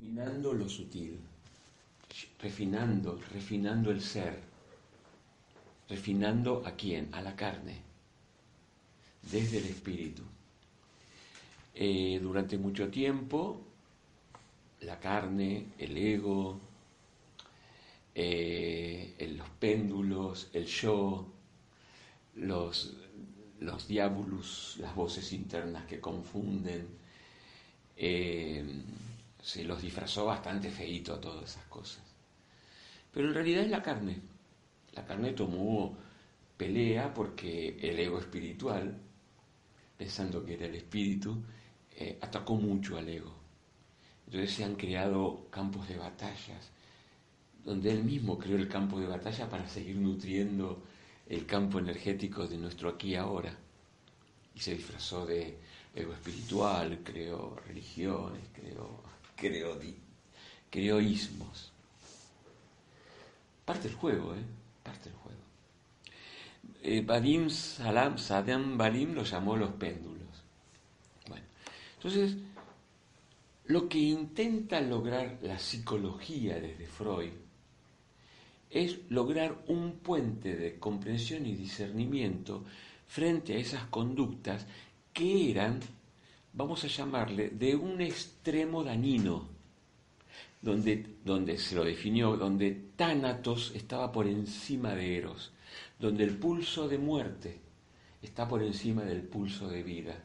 refinando lo sutil, refinando, refinando el ser, refinando a quién, a la carne, desde el espíritu. Eh, durante mucho tiempo, la carne, el ego, eh, los péndulos, el yo, los, los las voces internas que confunden, eh, se los disfrazó bastante feito a todas esas cosas. Pero en realidad es la carne. La carne tomó pelea porque el ego espiritual, pensando que era el espíritu, eh, atacó mucho al ego. Entonces se han creado campos de batallas, donde él mismo creó el campo de batalla para seguir nutriendo el campo energético de nuestro aquí y ahora. Y se disfrazó de ego espiritual, creó religiones, creó creo, ismos. Parte del juego, ¿eh? Parte del juego. Eh, Salam, Sadam Balim lo llamó los péndulos. Bueno, entonces, lo que intenta lograr la psicología desde Freud es lograr un puente de comprensión y discernimiento frente a esas conductas que eran vamos a llamarle, de un extremo dañino, donde, donde se lo definió, donde Tánatos estaba por encima de Eros, donde el pulso de muerte está por encima del pulso de vida.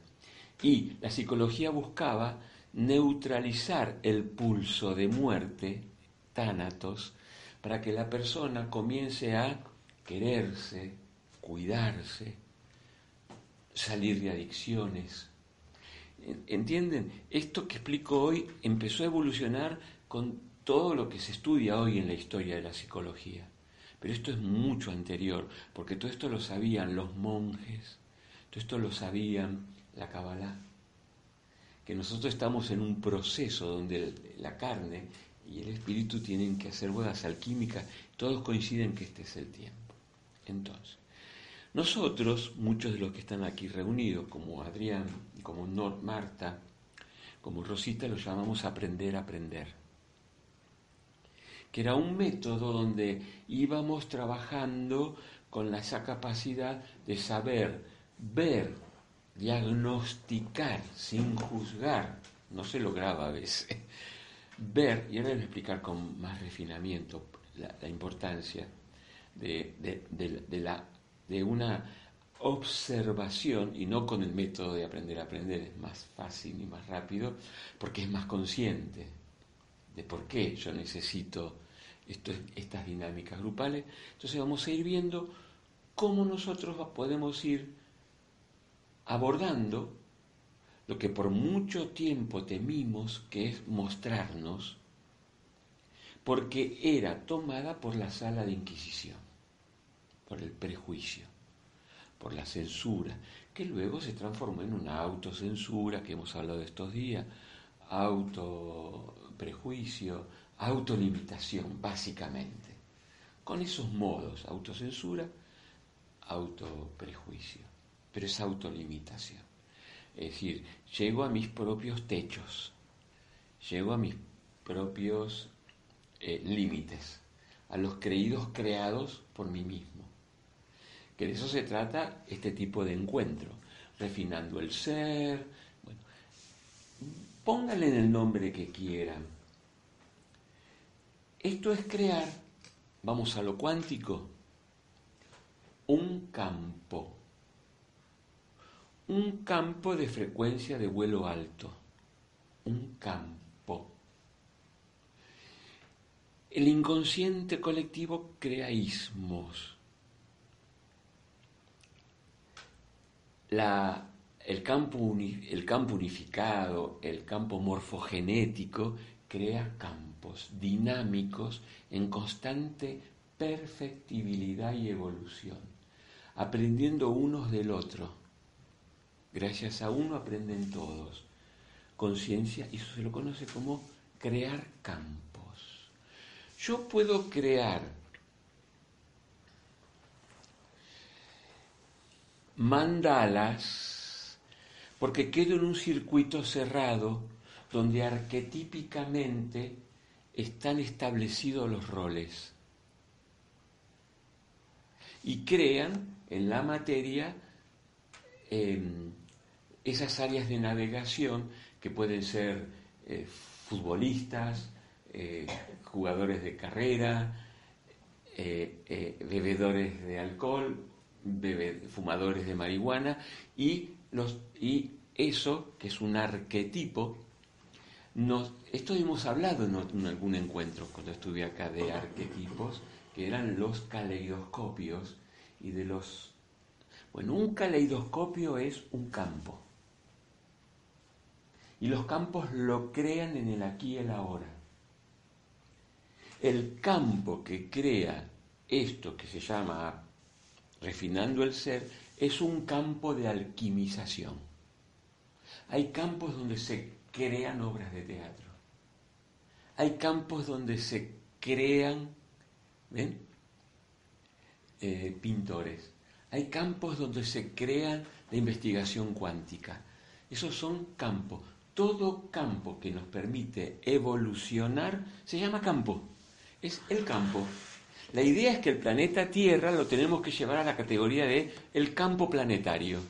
Y la psicología buscaba neutralizar el pulso de muerte, Tánatos, para que la persona comience a quererse, cuidarse, salir de adicciones, ¿Entienden? Esto que explico hoy empezó a evolucionar con todo lo que se estudia hoy en la historia de la psicología. Pero esto es mucho anterior, porque todo esto lo sabían los monjes, todo esto lo sabían la Kabbalah. Que nosotros estamos en un proceso donde la carne y el espíritu tienen que hacer bodas alquímicas, todos coinciden que este es el tiempo. Entonces, nosotros, muchos de los que están aquí reunidos, como Adrián, como Marta, como Rosita, lo llamamos aprender a aprender. Que era un método donde íbamos trabajando con esa capacidad de saber, ver, diagnosticar sin juzgar. No se lograba a veces. Ver, y ahora voy a explicar con más refinamiento la, importancia de una observación y no con el método de aprender a aprender, es más fácil y más rápido, porque es más consciente de por qué yo necesito estas dinámicas grupales. Entonces vamos a ir viendo cómo nosotros podemos ir abordando lo que por mucho tiempo temimos, que es mostrarnos, porque era tomada por la sala de Inquisición por el prejuicio, por la censura, que luego se transformó en una autocensura que hemos hablado estos días, autoprejuicio, autolimitación, básicamente. Con esos modos, autocensura, autoprejuicio, pero es autolimitación. Es decir, llego a mis propios techos, llego a mis propios eh, límites, a los creídos creados por mí mismo que de eso se trata este tipo de encuentro, refinando el ser. Bueno, pónganle el nombre que quieran. Esto es crear, vamos a lo cuántico, un campo. Un campo de frecuencia de vuelo alto. Un campo. El inconsciente colectivo crea ismos el, campo el campo unificado, el campo morfogenético, crea campos dinámicos en constante perfectibilidad y evolución, aprendiendo unos del otro. Gracias a uno aprenden todos. Conciencia, y eso se lo conoce como crear campos. Yo puedo crear mandalas, porque quedo en un circuito cerrado donde arquetípicamente están establecidos los roles. Y crean en la materia em, esas áreas de navegación que pueden ser eh, futbolistas, eh, jugadores de carrera, eh, bebedores de alcohol, fumadores de marihuana y, los, y eso, que es un arquetipo, nos, esto hemos hablado en algún encuentro cuando estuve acá de arquetipos, que eran los caleidoscopios y de los... Bueno, un caleidoscopio es un campo. Y los campos lo crean en el aquí y el ahora. El campo que crea esto que se llama refinando el ser es un campo de alquimización. Hay campos donde se crean obras de teatro. Hay campos donde se crean ¿Ven? Eh, pintores. Hay campos donde se crea la investigación cuántica. Esos son campos. Todo campo que nos permite evolucionar se llama campo. Es el campo. La idea es que el planeta Tierra lo tenemos que llevar a la categoría de el campo planetario.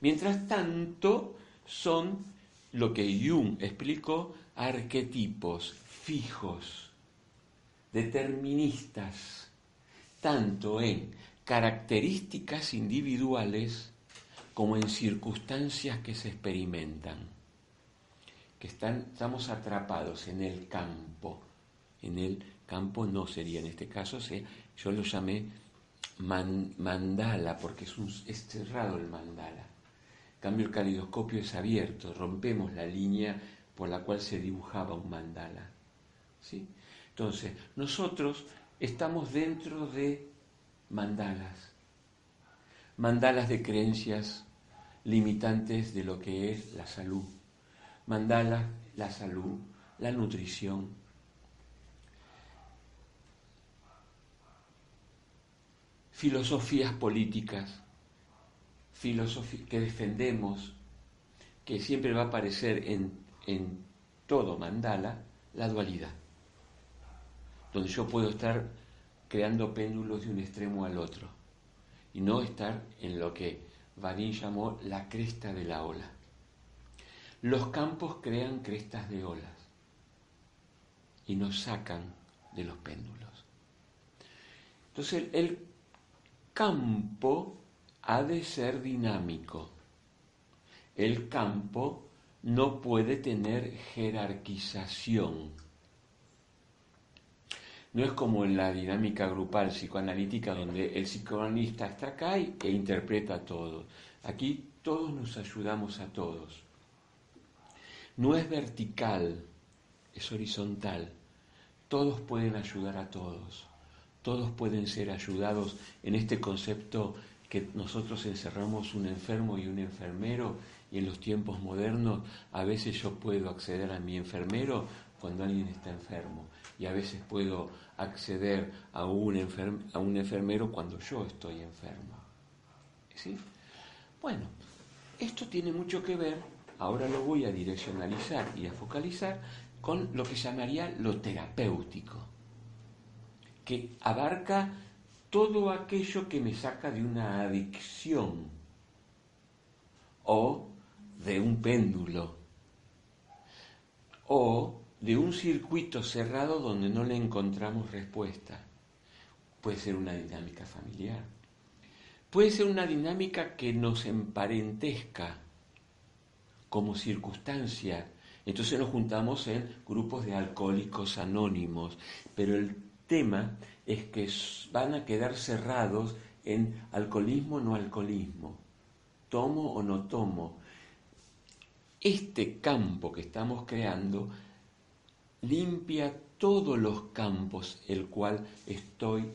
Mientras tanto, son lo que Jung explicó, arquetipos fijos deterministas, tanto en características individuales como en circunstancias que se experimentan, que están, estamos atrapados en el campo, en el campo no sería en este caso, yo lo llamé mandala, porque es, cerrado el mandala. En cambio, el calidoscopio es abierto, rompemos la línea por la cual se dibujaba un mandala. ¿sí? Entonces, nosotros estamos dentro de mandalas, mandalas de creencias limitantes de lo que es la salud, mandalas, la salud, la nutrición. Filosofías políticas, que defendemos, que siempre va a aparecer en, en todo mandala, la dualidad donde yo puedo estar creando péndulos de un extremo al otro y no estar en lo que Varín llamó la cresta de la ola. Los campos crean crestas de olas y nos sacan de los péndulos. Entonces el campo ha de ser dinámico. El campo no puede tener jerarquización no es como en la dinámica grupal psicoanalítica donde el psicoanalista está acá e interpreta todo. Aquí todos nos ayudamos a todos. No es vertical, es horizontal. Todos pueden ayudar a todos. Todos pueden ser ayudados en este concepto que nosotros encerramos un enfermo y un enfermero y en los tiempos modernos a veces yo puedo acceder a mi enfermero cuando alguien está enfermo y a veces puedo acceder a un, enfermero cuando yo estoy enfermo. ¿Sí? Bueno, esto tiene mucho que ver, ahora lo voy a direccionalizar y a focalizar, con lo que llamaría lo terapéutico, que abarca todo aquello que me saca de una adicción o de un péndulo o de un circuito cerrado donde no le encontramos respuesta. Puede ser una dinámica familiar. Puede ser una dinámica que nos emparentesca como circunstancia. Entonces nos juntamos en grupos de alcohólicos anónimos. Pero el tema es que van a quedar cerrados en alcoholismo o no alcoholismo, tomo o no tomo. Este campo que estamos creando limpia todos los campos el cual estoy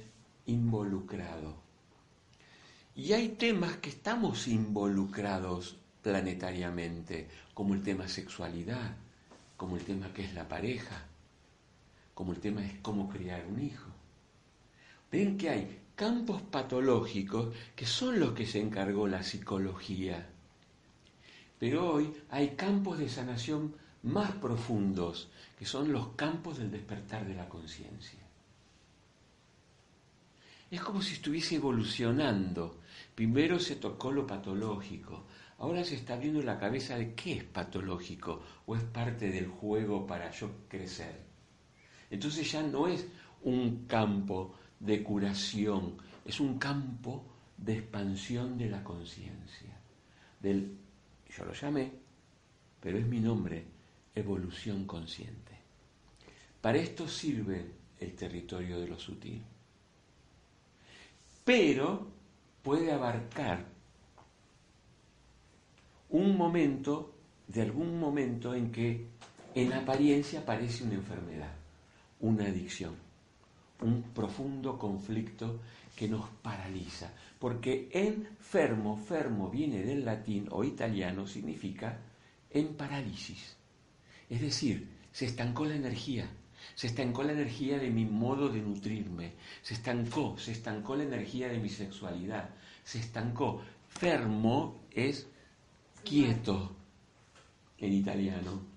involucrado. Y hay temas que estamos involucrados planetariamente, como el tema sexualidad, como el tema que es la pareja, como el tema es cómo criar un hijo. Ven que hay campos patológicos que son los que se encargó la psicología. Pero hoy hay campos de sanación más profundos, que son los campos del despertar de la conciencia. Es como si estuviese evolucionando. Primero se tocó lo patológico, ahora se está viendo la cabeza de qué es patológico o es parte del juego para yo crecer. Entonces ya no es un campo de curación, es un campo de expansión de la conciencia. Del, yo lo llamé, pero es mi nombre, evolución consciente. Para esto sirve el territorio de lo sutil. Pero puede abarcar un momento, de algún momento en que en apariencia parece una enfermedad, una adicción, un profundo conflicto que nos paraliza. Porque enfermo, fermo viene del latín o italiano, significa en parálisis. Es decir, se estancó la energía, se estancó la energía de mi modo de nutrirme, se estancó, se estancó la energía de mi sexualidad, se estancó. Fermo es quieto en italiano.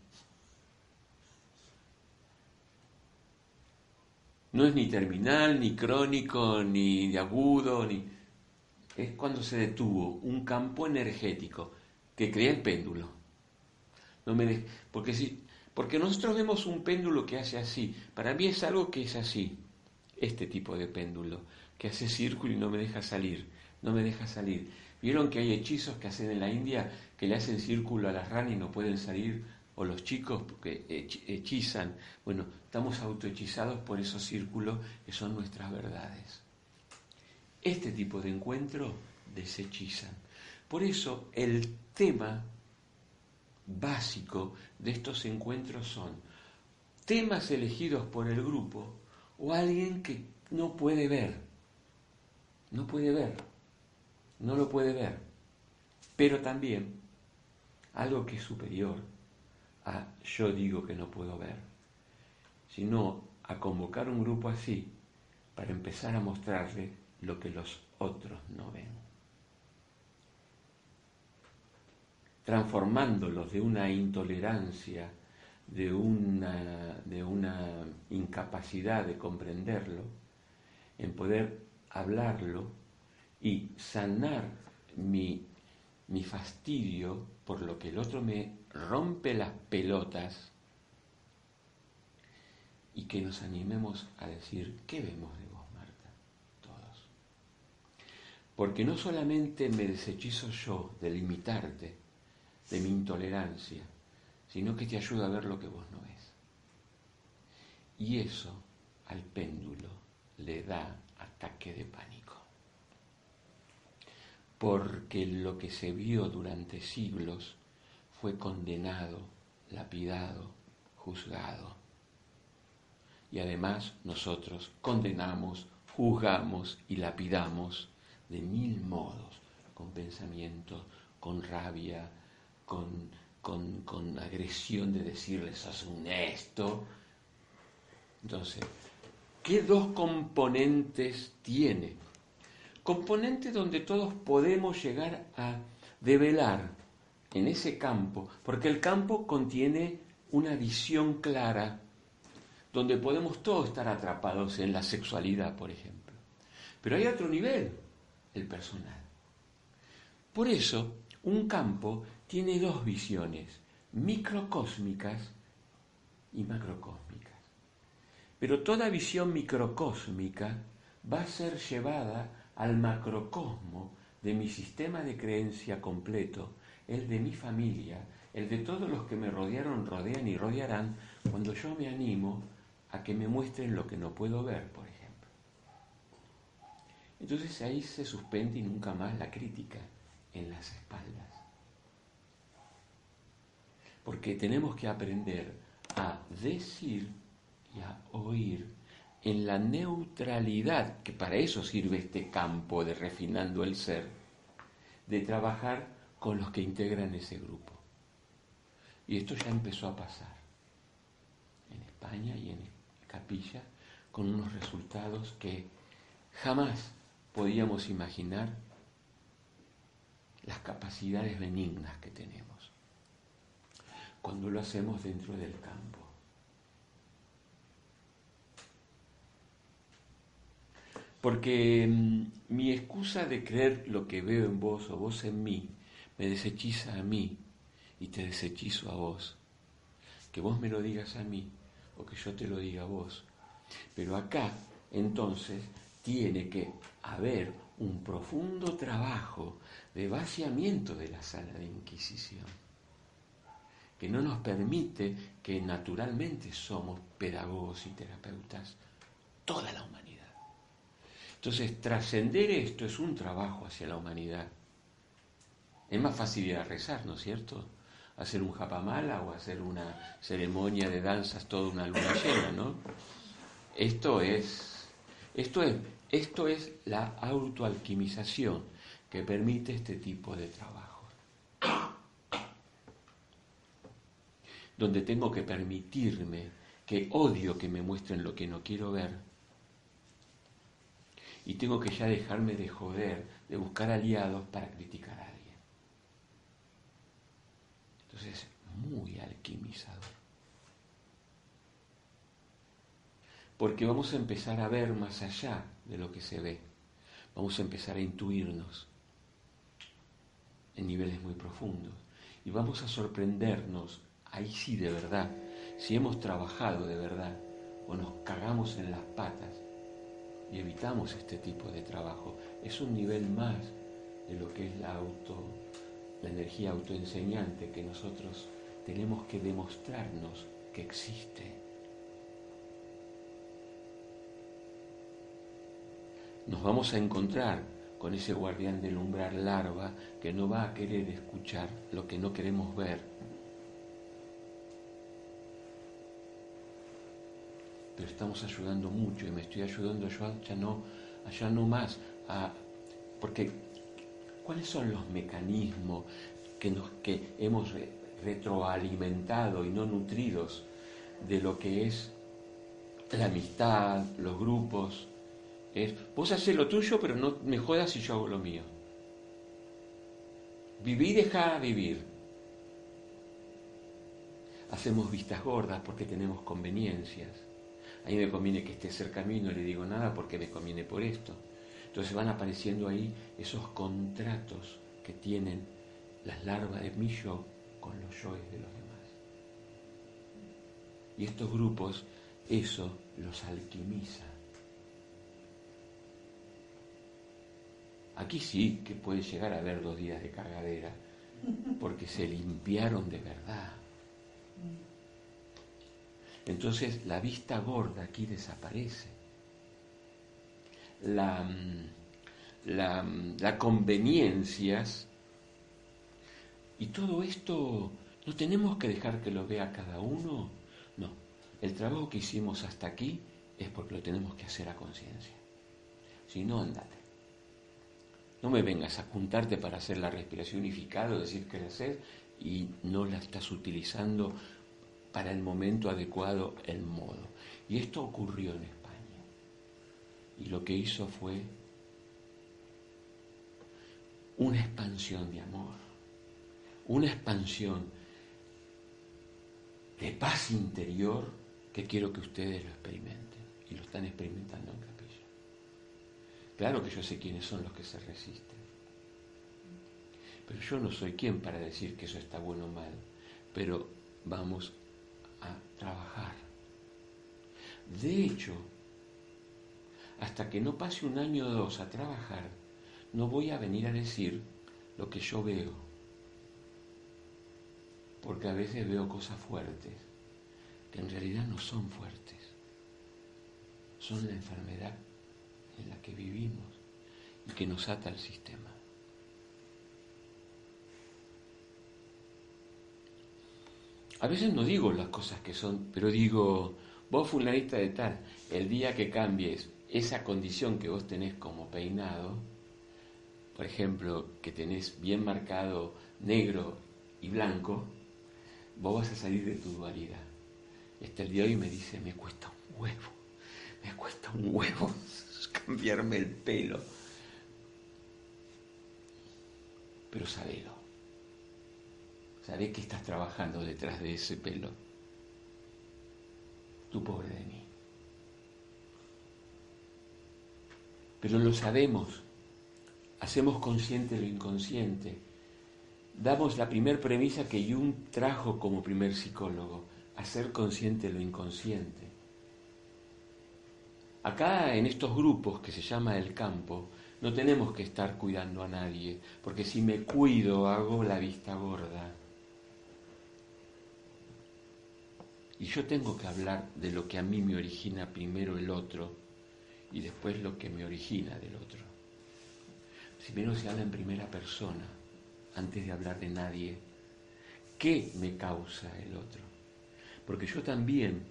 No es ni terminal, ni crónico, ni de agudo, ni... Es cuando se detuvo un campo energético que crea el péndulo. No me Porque si porque nosotros vemos un péndulo que hace así. Para mí es algo que es así. Este tipo de péndulo, que hace círculo y no me deja salir. No me deja salir. ¿Vieron que hay hechizos que hacen en la India que le hacen círculo a las ranas y no pueden salir? O los chicos porque hechizan. Bueno, estamos autohechizados por esos círculos que son nuestras verdades. Este tipo de encuentro deshechizan. Por eso el tema básico de estos encuentros son temas elegidos por el grupo o alguien que no puede ver, no puede ver, no lo puede ver, pero también algo que es superior a yo digo que no puedo ver, sino a convocar un grupo así para empezar a mostrarle lo que los otros no ven. transformándolos de una intolerancia, de una, de una incapacidad de comprenderlo, en poder hablarlo y sanar mi, mi fastidio por lo que el otro me rompe las pelotas y que nos animemos a decir, ¿qué vemos de vos, Marta? Todos. Porque no solamente me desechizo yo de limitarte, de mi intolerancia, sino que te ayuda a ver lo que vos no ves. Y eso al péndulo le da ataque de pánico. Porque lo que se vio durante siglos fue condenado, lapidado, juzgado. Y además nosotros condenamos, juzgamos y lapidamos de mil modos, con pensamientos, con rabia, con, agresión de decirles, sos un esto. Entonces, ¿qué dos componentes tiene? Componentes donde todos podemos llegar a develar en ese campo, porque el campo contiene una visión clara, donde podemos todos estar atrapados en la sexualidad, por ejemplo. Pero hay otro nivel, el personal. Por eso, un campo tiene dos visiones, microcósmicas y macrocósmicas. Pero toda visión microcósmica va a ser llevada al macrocosmo de mi sistema de creencia completo, el de mi familia, el de todos los que me rodearon, rodean y rodearán, cuando yo me animo a que me muestren lo que no puedo ver, por ejemplo. Entonces ahí se suspende y nunca más la crítica en las espaldas porque tenemos que aprender a decir y a oír en la neutralidad, que para eso sirve este campo de refinando el ser, de trabajar con los que integran ese grupo. Y esto ya empezó a pasar en España y en Capilla con unos resultados que jamás podíamos imaginar las capacidades benignas que tenemos. cuando lo hacemos dentro del campo. Porque mm, mi excusa de creer lo que veo en vos o vos en mí me desechiza a mí y te desechizo a vos. Que vos me lo digas a mí o que yo te lo diga a vos. Pero acá, entonces, tiene que haber un profundo trabajo de vaciamiento de la sala de Inquisición, que no nos permite que naturalmente somos pedagogos y terapeutas, toda la humanidad. Entonces, trascender esto es un trabajo hacia la humanidad. Es más fácil ir a rezar, ¿no es cierto? Hacer un japamala o hacer una ceremonia de danzas toda una luna llena, ¿no? Esto es, esto es, esto es la autoalquimización que permite este tipo de trabajo. Donde tengo que permitirme que odio que me muestren lo que no quiero ver. Y tengo que ya dejarme de joder, de buscar aliados para criticar a alguien. Entonces, muy alquimizador. Porque vamos a empezar a ver más allá de lo que se ve. Vamos a empezar a intuirnos en niveles muy profundos. Y vamos a sorprendernos, ahí sí de verdad, si hemos trabajado de verdad o nos cagamos en las patas y evitamos este tipo de trabajo. Es un nivel más de lo que es la auto, la energía autoenseñante que nosotros tenemos que demostrarnos que existe. Nos vamos a encontrar con ese guardián del umbral larva que no va a querer escuchar lo que no queremos ver. Pero estamos ayudando mucho y me estoy ayudando yo allá no, allá no más. A, porque, ¿cuáles son los mecanismos que, nos, que hemos retroalimentado y no nutridos de lo que es la amistad, los grupos, es, vos haces lo tuyo, pero no me jodas si yo hago lo mío. Viví y deja vivir. Hacemos vistas gordas porque tenemos conveniencias. A mí me conviene que esté cerca a mí, no le digo nada porque me conviene por esto. Entonces van apareciendo ahí esos contratos que tienen las larvas de mi yo con los yoes de los demás. Y estos grupos, eso los alquimiza. Aquí sí que puede llegar a haber dos días de cagadera, porque se limpiaron de verdad. Entonces la vista gorda aquí desaparece. La, la, conveniencias y todo esto no tenemos que dejar que lo vea cada uno. No, el trabajo que hicimos hasta aquí es porque lo tenemos que hacer a conciencia. Si no, andate. No me vengas a juntarte para hacer la respiración unificada o decir que la haces y no la estás utilizando para el momento adecuado, el modo. Y esto ocurrió en España. Y lo que hizo fue una expansión de amor, una expansión de paz interior que quiero que ustedes lo experimenten. Y lo están experimentando en Claro que yo sé quiénes son los que se resisten. Pero yo no soy quien para decir que eso está bueno o mal. Pero vamos a trabajar. De hecho, hasta que no pase un año o dos a trabajar, no voy a venir a decir lo que yo veo. Porque a veces veo cosas fuertes, que en realidad no son fuertes. Son la enfermedad en la que vivimos y que nos ata al sistema. A veces no digo las cosas que son, pero digo, vos fulanita de tal, el día que cambies esa condición que vos tenés como peinado, por ejemplo, que tenés bien marcado negro y blanco, vos vas a salir de tu dualidad. Este el día de hoy me dice, me cuesta un huevo, me cuesta un huevo cambiarme el pelo. Pero sabelo. ¿Sabés que estás trabajando detrás de ese pelo? Tu pobre de mí. Pero lo sabemos, hacemos consciente lo inconsciente. Damos la primer premisa que Jung trajo como primer psicólogo, hacer consciente lo inconsciente. Acá en estos grupos que se llama el campo, no tenemos que estar cuidando a nadie, porque si me cuido hago la vista gorda. Y yo tengo que hablar de lo que a mí me origina primero el otro y después lo que me origina del otro. Primero se habla en primera persona, antes de hablar de nadie. ¿Qué me causa el otro? Porque yo también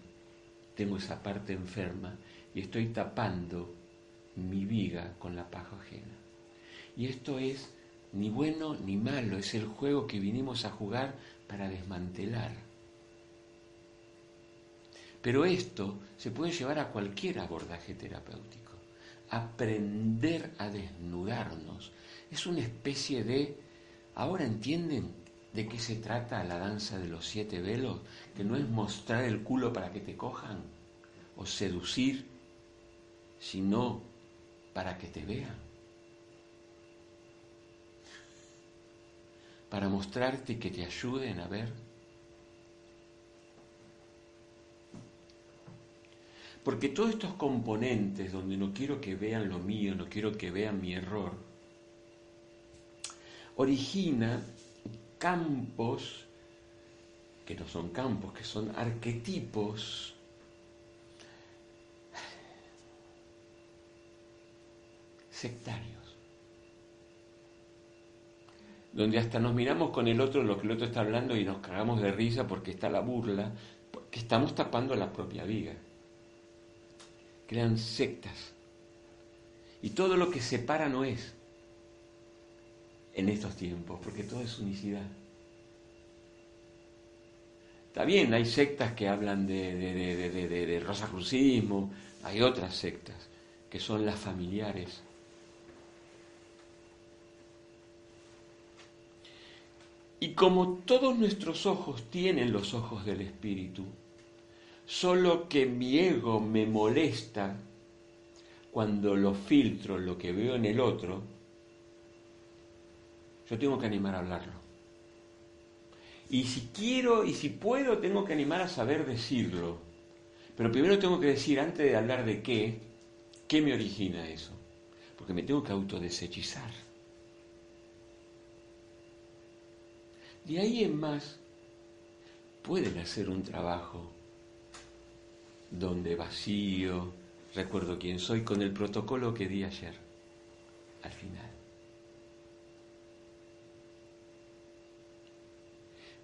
tengo esa parte enferma y estoy tapando mi viga con la paja ajena. Y esto es ni bueno ni malo, es el juego que vinimos a jugar para desmantelar. Pero esto se puede llevar a cualquier abordaje terapéutico. Aprender a desnudarnos es una especie de... ¿Ahora entienden de qué se trata la danza de los siete velos? Que no es mostrar el culo para que te cojan o seducir, sino para que te vean. Para mostrarte que te ayuden a ver. Porque todos estos componentes donde no quiero que vean lo mío, no quiero que vean mi error, origina campos que no son campos, que son arquetipos sectarios. Donde hasta nos miramos con el otro lo que el otro está hablando y nos cagamos de risa porque está la burla, porque estamos tapando la propia viga. Crean sectas. Y todo lo que separa no es en estos tiempos, porque todo es unicidad. Está bien, hay sectas que hablan de, de, de, rosacrucismo, hay otras sectas que son las familiares, Y como todos nuestros ojos tienen los ojos del Espíritu, solo que mi ego me molesta cuando lo filtro, lo que veo en el otro, yo tengo que animar a hablarlo. Y si quiero y si puedo, tengo que animar a saber decirlo. Pero primero tengo que decir, antes de hablar de qué, qué me origina eso. Porque me tengo que autodesechizar. De ahí en más, pueden hacer un trabajo donde vacío, recuerdo quién soy, con el protocolo que di ayer, al final.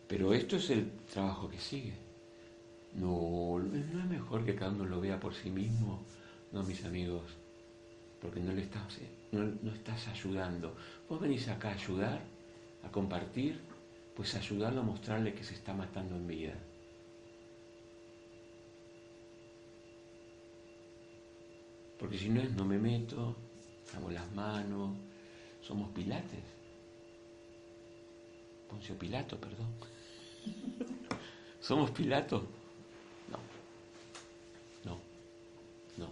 Pero esto es el trabajo que sigue. No, no es mejor que cada uno lo vea por sí mismo, no mis amigos, porque no le estás, no, no estás ayudando. Vos venís acá a ayudar, a compartir, pues ayudarlo a mostrarle que se está matando en vida. Porque si no es no me meto, hago las manos, somos pilates. Poncio Pilato, perdón. ¿Somos Pilato? No. No. No.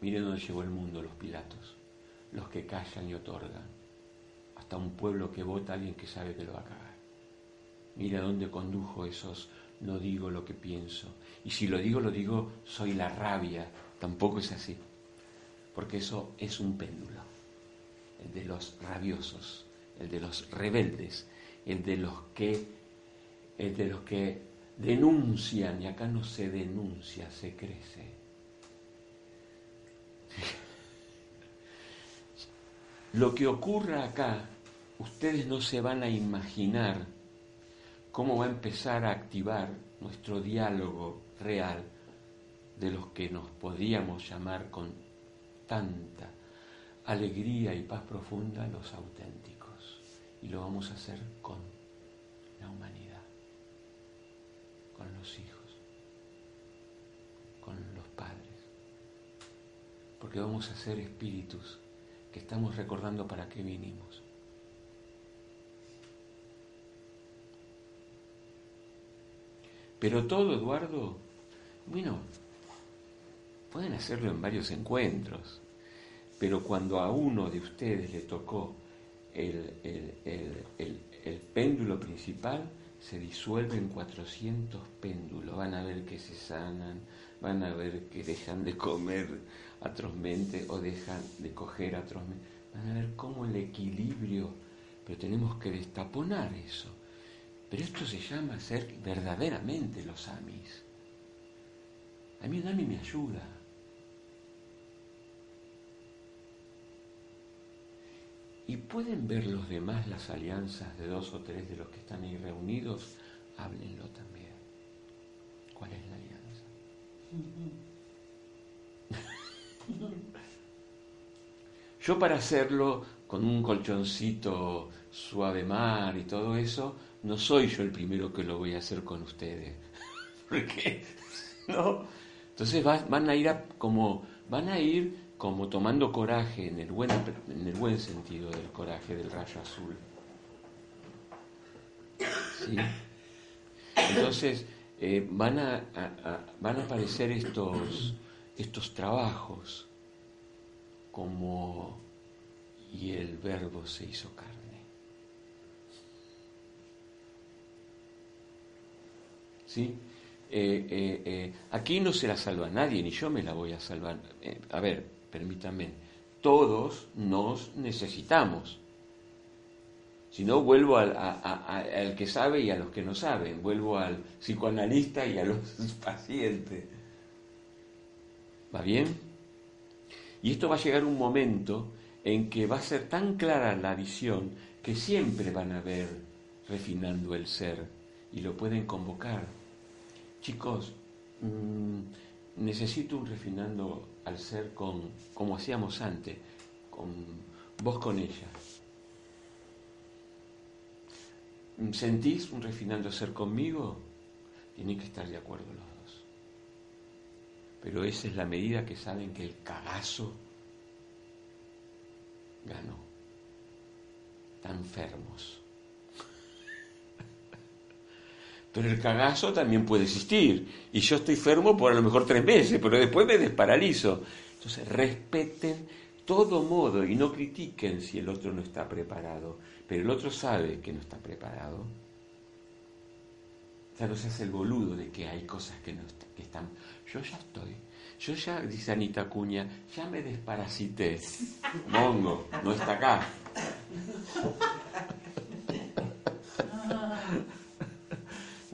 Miren dónde llegó el mundo los Pilatos, los que callan y otorgan hasta un pueblo que vota a alguien que sabe que lo va a cagar. Mira dónde condujo esos no digo lo que pienso. Y si lo digo, lo digo, soy la rabia. Tampoco es así. Porque eso es un péndulo. El de los rabiosos, el de los rebeldes, el de los que, el de los que denuncian, y acá no se denuncia, se crece. Lo que ocurra acá ustedes no se van a imaginar cómo va a empezar a activar nuestro diálogo real de los que nos podíamos llamar con tanta alegría y paz profunda los auténticos. Y lo vamos a hacer con la humanidad, con los hijos, con los padres. Porque vamos a ser espíritus que estamos recordando para qué vinimos Pero todo, Eduardo, bueno, pueden hacerlo en varios encuentros, pero cuando a uno de ustedes le tocó el, el péndulo principal, se disuelve en 400 péndulos. Van a ver que se sanan, van a ver que dejan de comer atrozmente o dejan de coger atrozmente. Van a ver cómo el equilibrio, pero tenemos que destaponar eso. Pero esto se llama ser verdaderamente los amis. A mí un ami me ayuda. Y pueden ver los demás las alianzas de dos o tres de los que están ahí reunidos, háblenlo también. ¿Cuál es la alianza? Yo para hacerlo con un colchoncito suave mar y todo eso, no soy yo el primero que lo voy a hacer con ustedes. Porque, ¿no? Entonces van a ir como, van a ir como tomando coraje en el buen, en el buen sentido del coraje del rayo azul. ¿Sí? Entonces eh, van, a, van a aparecer estos, estos trabajos como y el verbo se hizo carne. ¿Sí? Eh, eh, aquí no se la salva nadie, ni yo me la voy a salvar. a ver, permítanme, todos nos necesitamos. Si no, vuelvo al, al, que sabe y a los que no saben, vuelvo al psicoanalista y a los pacientes. ¿Va bien? Y esto va a llegar un momento en que va a ser tan clara la visión que siempre van a ver refinando el ser y lo pueden convocar. Chicos, mmm, necesito un refinando al ser con, como hacíamos antes, con vos con ella. ¿Sentís un refinando ser conmigo? Tienen que estar de acuerdo los dos. Pero esa es la medida que saben que el cagazo ganó. Tan enfermos. Pero el cagazo también puede existir. Y yo estoy enfermo por a lo mejor tres meses, pero después me desparalizo. Entonces, respeten todo modo y no critiquen si el otro no está preparado. Pero el otro sabe que no está preparado. O sea, no se hace el boludo de que hay cosas que no que están. Yo ya estoy. Yo ya, dice Anita Cuña, ya me desparasité. Mongo, no está acá.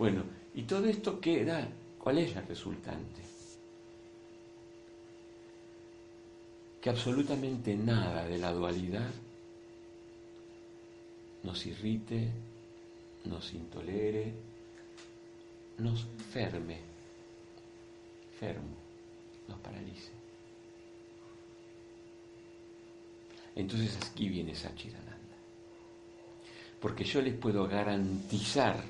Bueno, ¿y todo esto qué da? ¿Cuál es la resultante? Que absolutamente nada de la dualidad nos irrite, nos intolere, nos ferme, fermo, nos paralice. Entonces aquí viene Sachidananda. Porque yo les puedo garantizar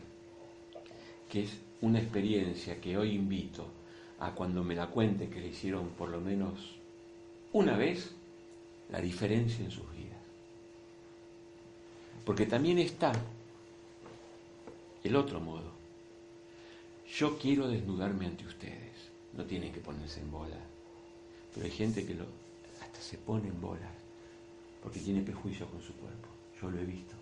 que es una experiencia que hoy invito a cuando me la cuente que le hicieron por lo menos una vez, la diferencia en sus vidas. Porque también está el otro modo. Yo quiero desnudarme ante ustedes. No tienen que ponerse en bola. Pero hay gente que hasta se pone en bolas porque tiene prejuicios con su cuerpo. Yo lo he visto.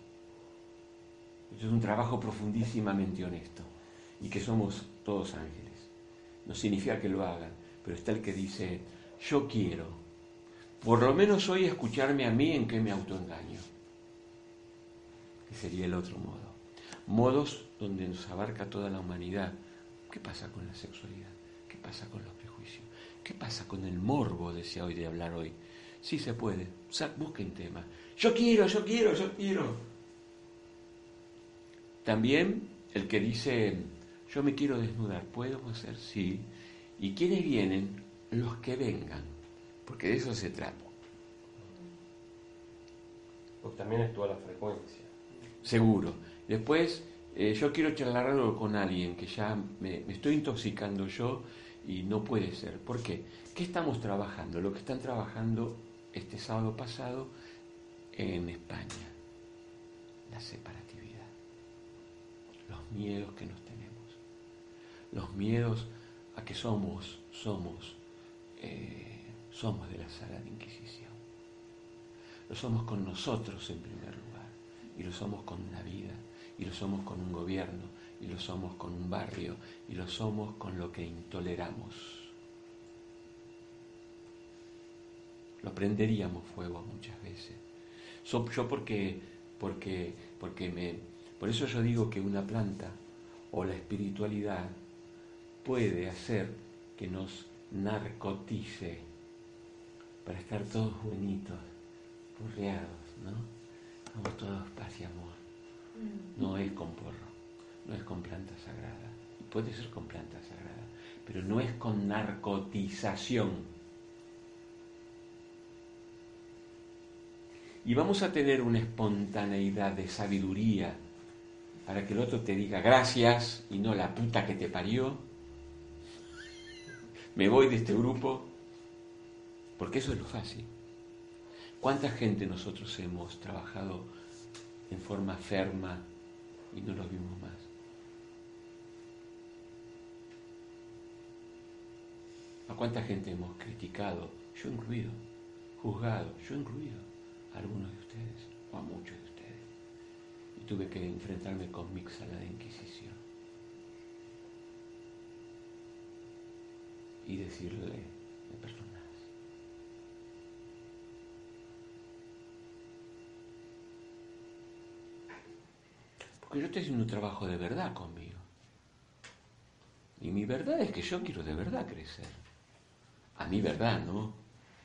Esto es un trabajo profundísimamente honesto y que somos todos ángeles. No significa que lo hagan, pero está el que dice, yo quiero, por lo menos hoy escucharme a mí en que me autoengaño, que sería el otro modo. Modos donde nos abarca toda la humanidad. ¿Qué pasa con la sexualidad? ¿Qué pasa con los prejuicios? ¿Qué pasa con el morbo, decía hoy, de hablar hoy? Sí se puede. busquen tema. Yo quiero, yo quiero, yo quiero. También el que dice, yo me quiero desnudar, ¿puedo hacer? Sí. ¿Y quiénes vienen? Los que vengan, porque de eso se trata. Porque también es toda la frecuencia. Seguro. Después, eh, yo quiero charlar con alguien que ya me, me, estoy intoxicando yo y no puede ser. ¿Por qué? ¿Qué estamos trabajando? Lo que están trabajando este sábado pasado en España. La separatividad. Los miedos que nos tenemos los miedos a que somos, somos, eh, somos de la sala de Inquisición. Lo somos con nosotros en primer lugar, y lo somos con una vida, y lo somos con un gobierno, y lo somos con un barrio, y lo somos con lo que intoleramos. Lo prenderíamos fuego muchas veces. yo porque, porque, porque me, por eso yo digo que una planta o la espiritualidad puede hacer que nos narcotice para estar todos bonitos, burreados, ¿no? Vamos todos paz y amor. No es con porro, no es con planta sagrada. Puede ser con planta sagrada, pero no es con narcotización. Y vamos a tener una espontaneidad de sabiduría para que el otro te diga gracias y no la puta que te parió. Me voy de este grupo, porque eso es lo fácil. ¿Cuánta gente nosotros hemos trabajado en forma ferma y no los vimos más? ¿A cuánta gente hemos criticado? Yo incluido, juzgado, yo incluido, a algunos de ustedes, o a muchos de ustedes. Y tuve que enfrentarme con mi sala de Inquisición. Y decirle, perdonas. Porque yo estoy haciendo un trabajo de verdad conmigo. Y mi verdad es que yo quiero de verdad crecer. A mi verdad, ¿no?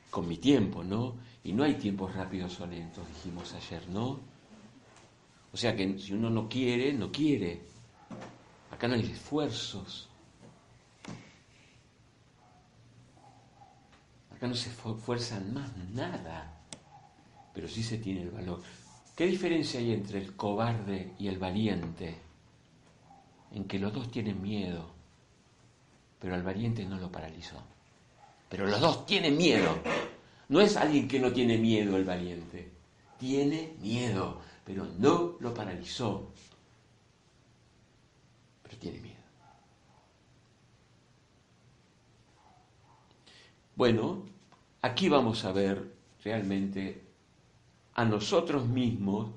Con mi tiempo, ¿no? Y no hay tiempos rápidos o lentos, dijimos ayer, ¿no? O sea que si uno no quiere, no quiere. Acá no hay esfuerzos. Acá no se esfuerzan más nada, pero sí se tiene el valor. ¿Qué diferencia hay entre el cobarde y el valiente? En que los dos tienen miedo, pero al valiente no lo paralizó. Pero los dos tienen miedo. No es alguien que no tiene miedo el valiente. Tiene miedo, pero no lo paralizó. Pero tiene miedo. Bueno, aquí vamos a ver realmente a nosotros mismos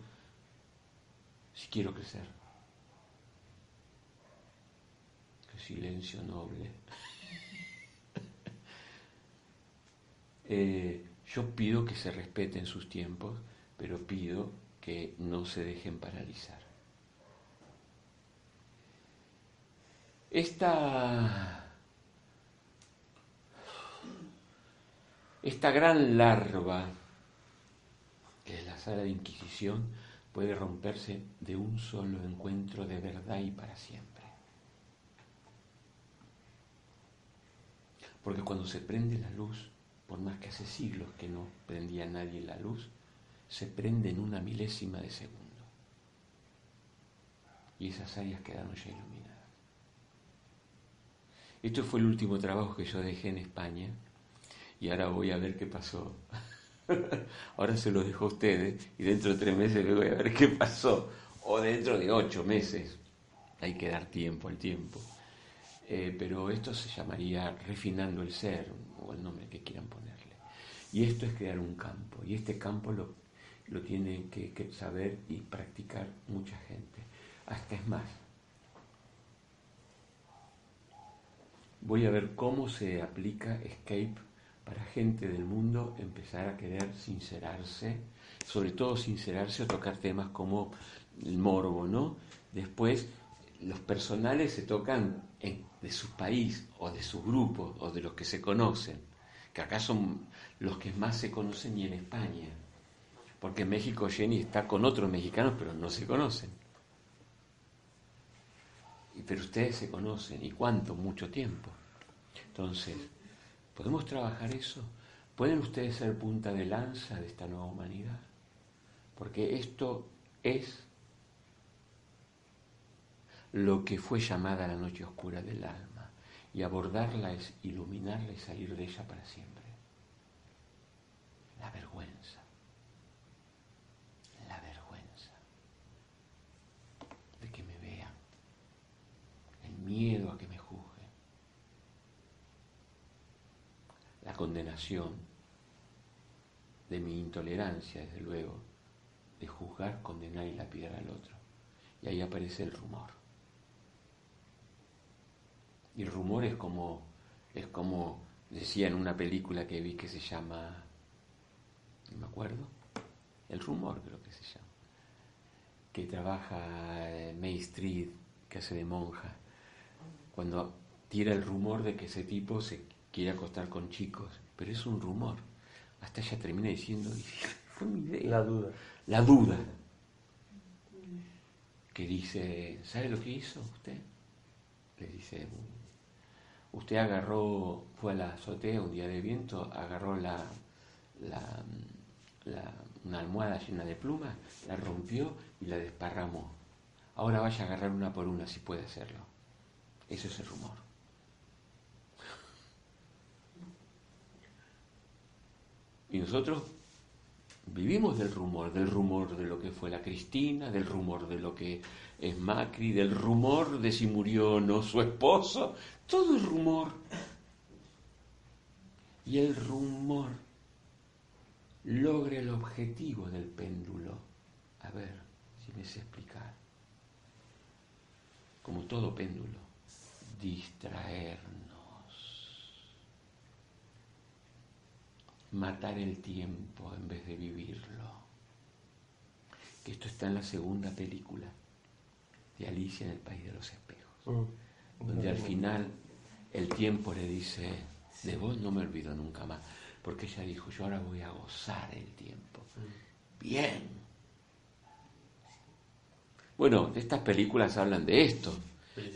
si quiero crecer. Qué silencio noble. Eh, yo pido que se respeten sus tiempos, pero pido que no se dejen paralizar. Esta, esta gran larva, que es la sala de Inquisición, puede romperse de un solo encuentro de verdad y para siempre. Porque cuando se prende la luz, por más que hace siglos que no prendía nadie la luz, se prende en una milésima de segundo. Y esas áreas quedaron ya iluminadas. Esto fue el último trabajo que yo dejé en España y ahora voy a ver qué pasó. ahora se lo dejo a ustedes y dentro de tres meses voy a ver qué pasó. O dentro de ocho meses. Hay que dar tiempo al tiempo. Eh, pero esto se llamaría refinando el ser, o el nombre que quieran ponerle. Y esto es crear un campo. Y este campo lo lo tiene que, saber y practicar mucha gente. Hasta es más. Voy a ver cómo se aplica Escape para gente del mundo empezar a querer sincerarse, sobre todo sincerarse o tocar temas como el morbo, ¿no? Después, los personales se tocan de su país o de su grupo o de los que se conocen, que acá son los que más se conocen y en España porque en México Jenny está con otros mexicanos, pero no se conocen. Pero ustedes se conocen, ¿y cuánto? Mucho tiempo. Entonces, ¿podemos trabajar eso? ¿Pueden ustedes ser punta de lanza de esta nueva humanidad? Porque esto es lo que fue llamada la noche oscura del alma, y abordarla es iluminarla y salir de ella para siempre. La vergüenza. miedo a que me juzguen. la condenación de mi intolerancia, desde luego, de juzgar, condenar y lapidar al otro. Y ahí aparece el rumor. Y el rumor es como, es como decía en una película que vi que se llama, no me acuerdo, El rumor creo que se llama, que trabaja May Street, que hace de monja, cuando tira el rumor de que ese tipo se quiere acostar con chicos, pero es un rumor. Hasta ella termina diciendo, fue mi idea. La duda. La duda. Que dice, ¿sabe lo que hizo usted? Le dice, usted agarró, fue a la azotea un día de viento, agarró la, una almohada llena de plumas, la rompió y la desparramó. Ahora vaya a agarrar una por una si puede hacerlo. Eso es el rumor. Y nosotros vivimos del rumor, del rumor de lo que fue la Cristina, del rumor de lo que es Macri, del rumor de si murió o no su esposo, todo es rumor. Y el rumor logra el objetivo del péndulo. A ver si me sé explicar. Como todo péndulo, distraernos, matar el tiempo en vez de vivirlo. Que esto está en la segunda película de Alicia en el País de los Espejos, mm. donde al final el tiempo le dice, de vos no me olvido nunca más, porque ella dijo, yo ahora voy a gozar el tiempo. Mm. Bien. Bueno, estas películas hablan de esto.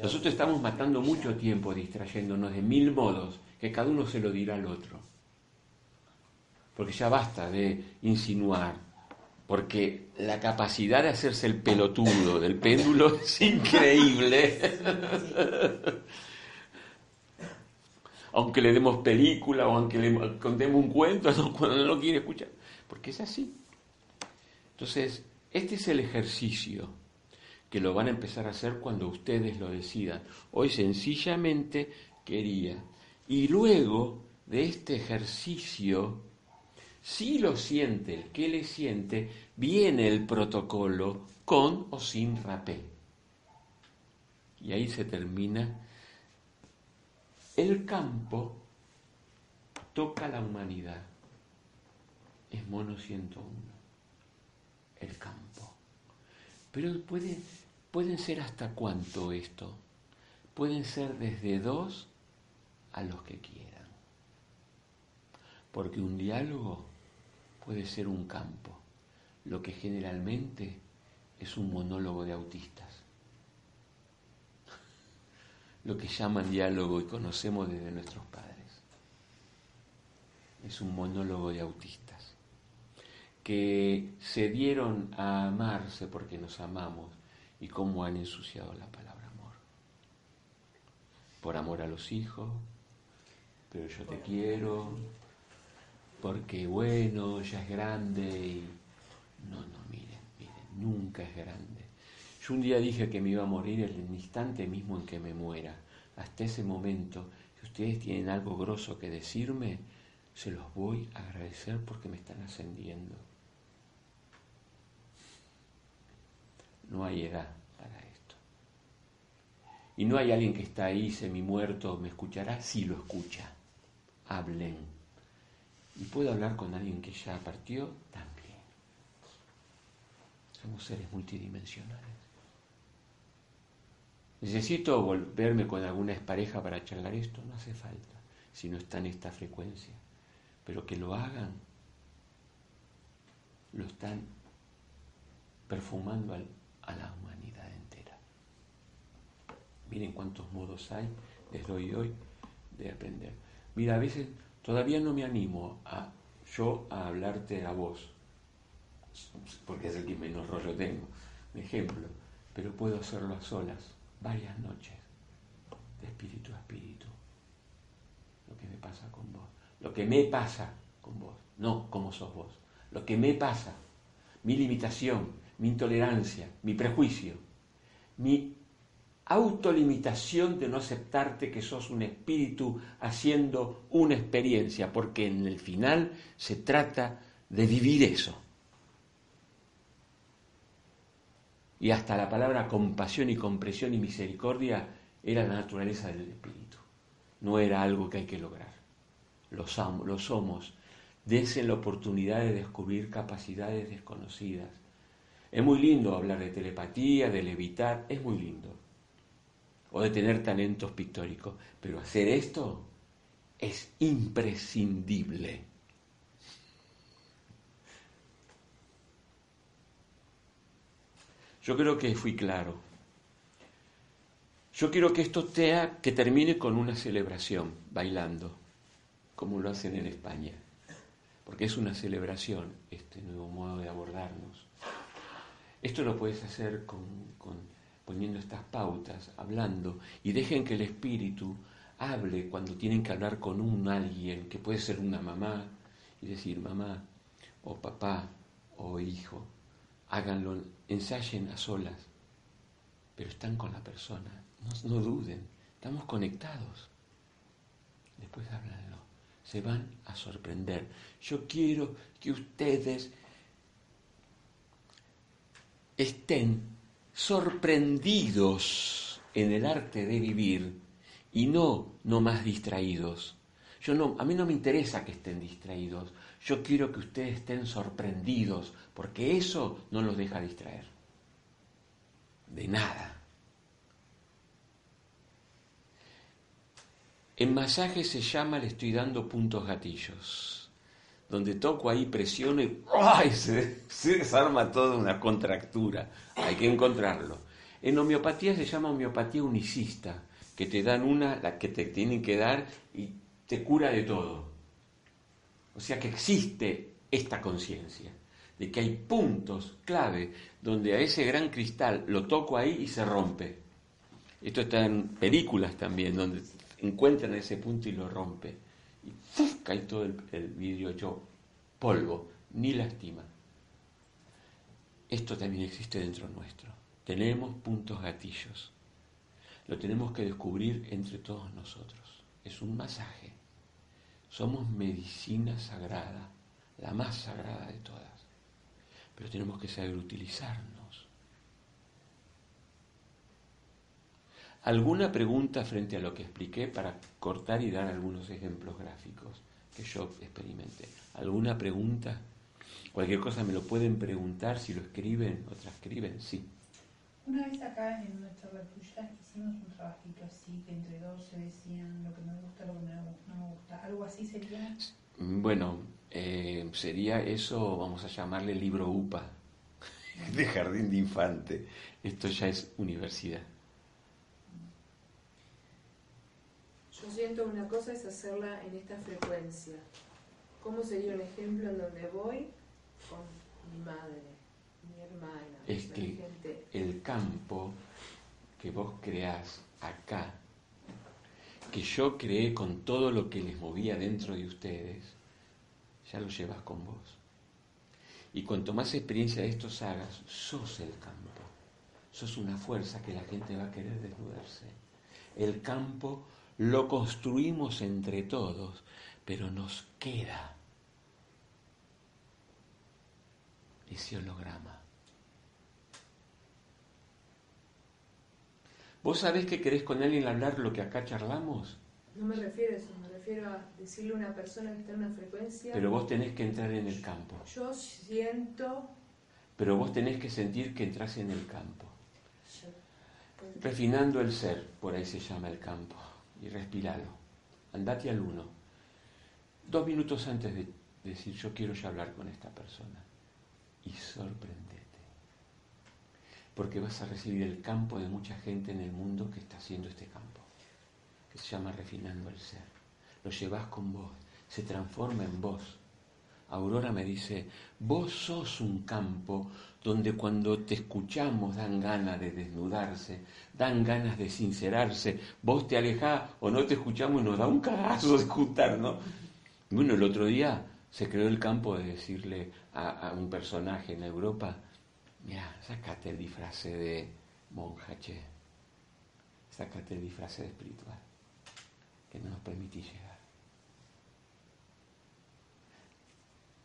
Nosotros estamos matando mucho tiempo distrayéndonos de mil modos, que cada uno se lo dirá al otro. Porque ya basta de insinuar, porque la capacidad de hacerse el pelotudo del péndulo es increíble. aunque le demos película o aunque le contemos un cuento, cuando no lo quiere escuchar, porque es así. Entonces, este es el ejercicio que lo van a empezar a hacer cuando ustedes lo decidan. Hoy sencillamente quería. Y luego de este ejercicio, si lo siente el que le siente, viene el protocolo con o sin rapé. Y ahí se termina. El campo toca la humanidad. Es mono 101. El campo. Pero puede, pueden ser hasta cuánto esto. Pueden ser desde dos a los que quieran. Porque un diálogo puede ser un campo, lo que generalmente es un monólogo de autistas. Lo que llaman diálogo y conocemos desde nuestros padres. Es un monólogo de autistas que se dieron a amarse porque nos amamos y cómo han ensuciado la palabra amor. Por amor a los hijos, pero yo te quiero, porque bueno, ya es grande y... No, no, miren, miren, nunca es grande. Yo un día dije que me iba a morir en el instante mismo en que me muera. Hasta ese momento, si ustedes tienen algo grosso que decirme, se los voy a agradecer porque me están ascendiendo. No hay edad para esto. Y no hay alguien que está ahí semi muerto, me escuchará, sí lo escucha. Hablen y puedo hablar con alguien que ya partió también. Somos seres multidimensionales. ¿Necesito volverme con alguna expareja para charlar esto? No hace falta, si no está en esta frecuencia. Pero que lo hagan, lo están perfumando a la humanidad entera. Miren cuántos modos hay, les doy hoy, de aprender. Mira, a veces Todavía no me animo a yo a hablarte a vos, porque es el que menos rollo tengo, un ejemplo, pero puedo hacerlo a solas varias noches, de espíritu a espíritu, lo que me pasa con vos, lo que me pasa con vos, no como sos vos, lo que me pasa, mi limitación, mi intolerancia, mi prejuicio, mi autolimitación de no aceptarte que sos un espíritu haciendo una experiencia, porque en el final se trata de vivir eso. Y hasta la palabra compasión y compresión y misericordia era la naturaleza del espíritu, no era algo que hay que lograr. Lo, somos. Desen la oportunidad de descubrir capacidades desconocidas. Es muy lindo hablar de telepatía, de levitar, es muy lindo o de tener talentos pictóricos, pero hacer esto es imprescindible. Yo creo que fui claro. Yo quiero que esto sea, que termine con una celebración, bailando, como lo hacen en España, porque es una celebración este nuevo modo de abordarnos. Esto lo puedes hacer con, con poniendo estas pautas, hablando, y dejen que el espíritu hable cuando tienen que hablar con un alguien, que puede ser una mamá, y decir mamá, o papá, o hijo, háganlo, ensayen a solas, pero están con la persona, no, duden, estamos conectados. Después háblanlo, se van a sorprender. Yo quiero que ustedes estén sorprendidos en el arte de vivir y no no más distraídos. Yo no, a mí no me interesa que estén distraídos, yo quiero que ustedes estén sorprendidos, porque eso no los deja distraer. De nada. En masaje se llama le estoy dando puntos gatillos donde toco ahí, presiono y Se, desarma toda una contractura. Hay que encontrarlo. En homeopatía se llama homeopatía unicista, que te dan una, la que te tienen que dar y te cura de todo. O sea que existe esta conciencia, de que hay puntos clave donde a ese gran cristal lo toco ahí y se rompe. Esto está en películas también, donde encuentran ese punto y lo rompe y cae todo el, vidrio hecho polvo, ni lastima. Esto también existe dentro nuestro. Tenemos puntos gatillos. Lo tenemos que descubrir entre todos nosotros. Es un masaje. Somos medicina sagrada, la más sagrada de todas. Pero tenemos que saber utilizarnos. ¿Alguna pregunta frente a lo que expliqué para cortar y dar algunos ejemplos gráficos que yo experimenté? ¿Alguna pregunta? Cualquier cosa me lo pueden preguntar si lo escriben o transcriben, sí. Una vez acá en una charla tuya hicimos un trabajito así, que entre dos se decían lo que me gusta, lo que no me gusta. ¿Algo así sería? Bueno, eh, sería eso, vamos a llamarle libro UPA, de jardín de infante. Esto ya es universidad. Yo siento una cosa es hacerla en esta frecuencia. ¿Cómo sería un ejemplo en donde voy con mi madre, mi hermana? Es que el campo que vos creás acá, que yo creé con todo lo que les movía dentro de ustedes, ya lo llevas con vos. Y cuanto más experiencia de estos hagas, sos el campo. Sos una fuerza que la gente va a querer desnudarse. El campo lo construimos entre todos, pero nos queda ese holograma. ¿Vos sabés que querés con alguien hablar lo que acá charlamos? No me refiero a eso, me refiero a decirle a una persona que está en una frecuencia. Pero vos tenés que entrar en el campo. Yo siento. Pero vos tenés que sentir que entras en el campo. Refinando el ser, por ahí se llama el campo y respiralo. Andate al uno. Dos minutos antes de decir yo quiero ya hablar con esta persona. Y sorprendete. Porque vas a recibir el campo de mucha gente en el mundo que está haciendo este campo. Que se llama refinando el ser. Lo llevas con vos. Se transforma en vos. Aurora me dice, vos sos un campo donde cuando te escuchamos dan ganas de desnudarse, dan ganas de sincerarse, vos te alejás o no te escuchamos y nos da un cagazo de juntarnos. Bueno, el otro día se creó el campo de decirle a, un personaje en Europa, mira, sacate el disfraz de monja, che. Sácate el disfraz espiritual que no nos permitís llegar.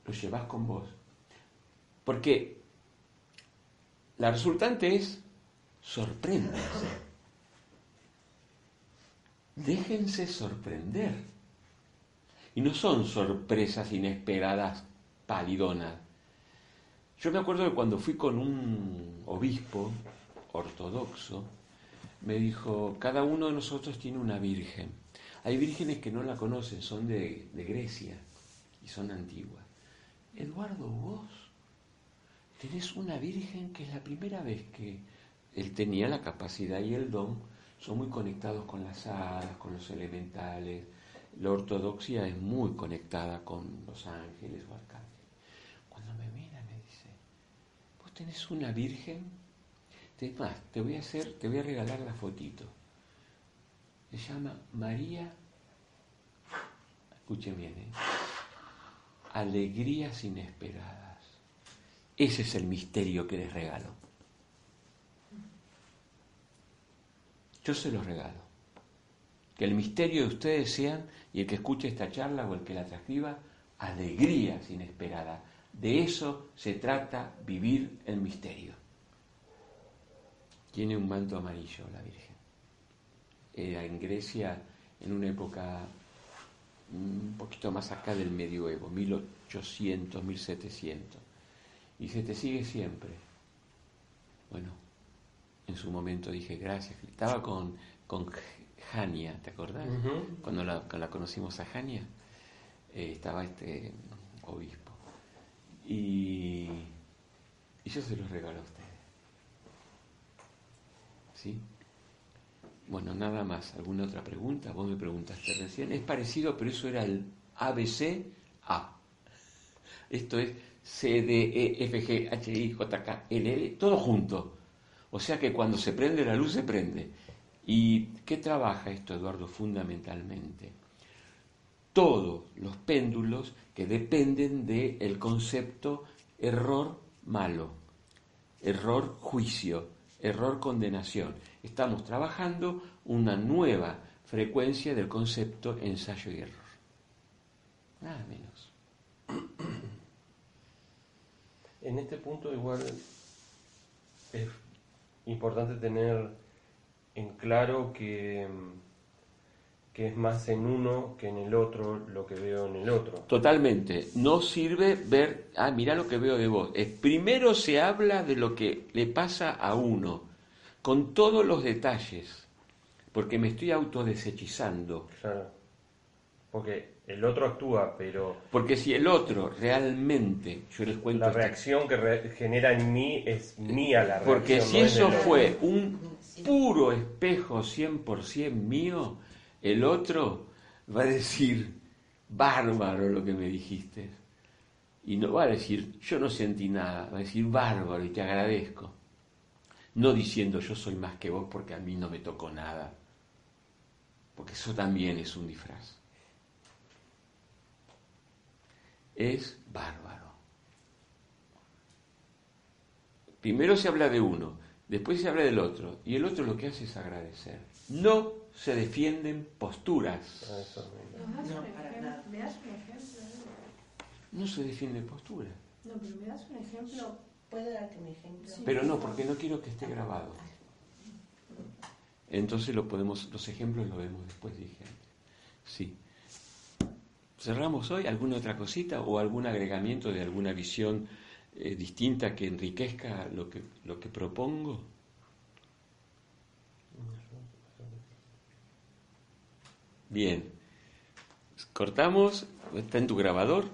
Lo llevas con vos. Porque la resultante es sorpréndanse. Déjense sorprender. Y no son sorpresas inesperadas, palidonas. Yo me acuerdo que cuando fui con un obispo ortodoxo, me dijo, cada uno de nosotros tiene una virgen. Hay vírgenes que no la conocen, son de, Grecia y son antiguas. Eduardo, vos tenés una virgen que es la primera vez que él tenía la capacidad y el don, son muy conectados con las hadas, con los elementales. La ortodoxia es muy conectada con los ángeles o arcángeles. Cuando me mira me dice, vos tenés una virgen, te, más, te voy a hacer, te voy a regalar la fotito. Se llama María, escuchen bien, ¿eh? alegrías inesperadas. Ese es el misterio que les regalo. Yo se los regalo. Que el misterio de ustedes sean, y el que escuche esta charla o el que la transcriba, alegrías inesperadas. De eso se trata vivir el misterio. Tiene un manto amarillo la Virgen. Era en Grecia en una época un poquito más acá del medioevo, 1800, 1700. Y se te sigue siempre. Bueno, en su momento dije gracias. Estaba con, con Jania, ¿te acordás? cuando, la, conocimos a Jania, eh, estaba este obispo. Y, y yo se los regalo a ustedes. ¿Sí? Bueno, nada más. ¿Alguna otra pregunta? Vos me preguntaste recién. Es parecido, pero eso era el ABC A. Esto es C, D, E, F, G, H, I, J, K, L, L, todo junto. O sea que cuando se prende la luz se prende. ¿Y qué trabaja esto, Eduardo, fundamentalmente? Todos los péndulos que dependen del concepto error malo, error juicio, error condenación. Estamos trabajando una nueva frecuencia del concepto ensayo y error. Nada menos. En este punto igual es importante tener en claro que, que es más en uno que en el otro lo que veo en el otro. Totalmente. No sirve ver, ah, mira lo que veo de vos. Es, primero se habla de lo que le pasa a uno, con todos los detalles, porque me estoy autodeshechizando. Claro. Porque el otro actúa, pero... Porque si el otro realmente, yo les cuento... La reacción que genera en mí es mía la reacción. Porque si eso fue un puro espejo 100% mío, el otro va a decir, bárbaro lo que me dijiste. Y no va a decir, yo no sentí nada, va a decir, bárbaro y te agradezco. No diciendo, yo soy más que vos porque a mí no me tocó nada. Porque eso también es un disfraz. Es bárbaro. Primero se habla de uno, después se habla del otro, y el otro lo que hace es agradecer. No se defienden posturas. No, se defiende postura. No, pero me das un ejemplo. ¿Puedo darte un ejemplo? pero no, porque no quiero que esté grabado. Entonces lo podemos, los ejemplos los vemos después, dije Sí. ¿Cerramos hoy alguna otra cosita o algún agregamiento de alguna visión eh, distinta que enriquezca lo que, lo que propongo? Bien. Cortamos. ¿Está en tu grabador?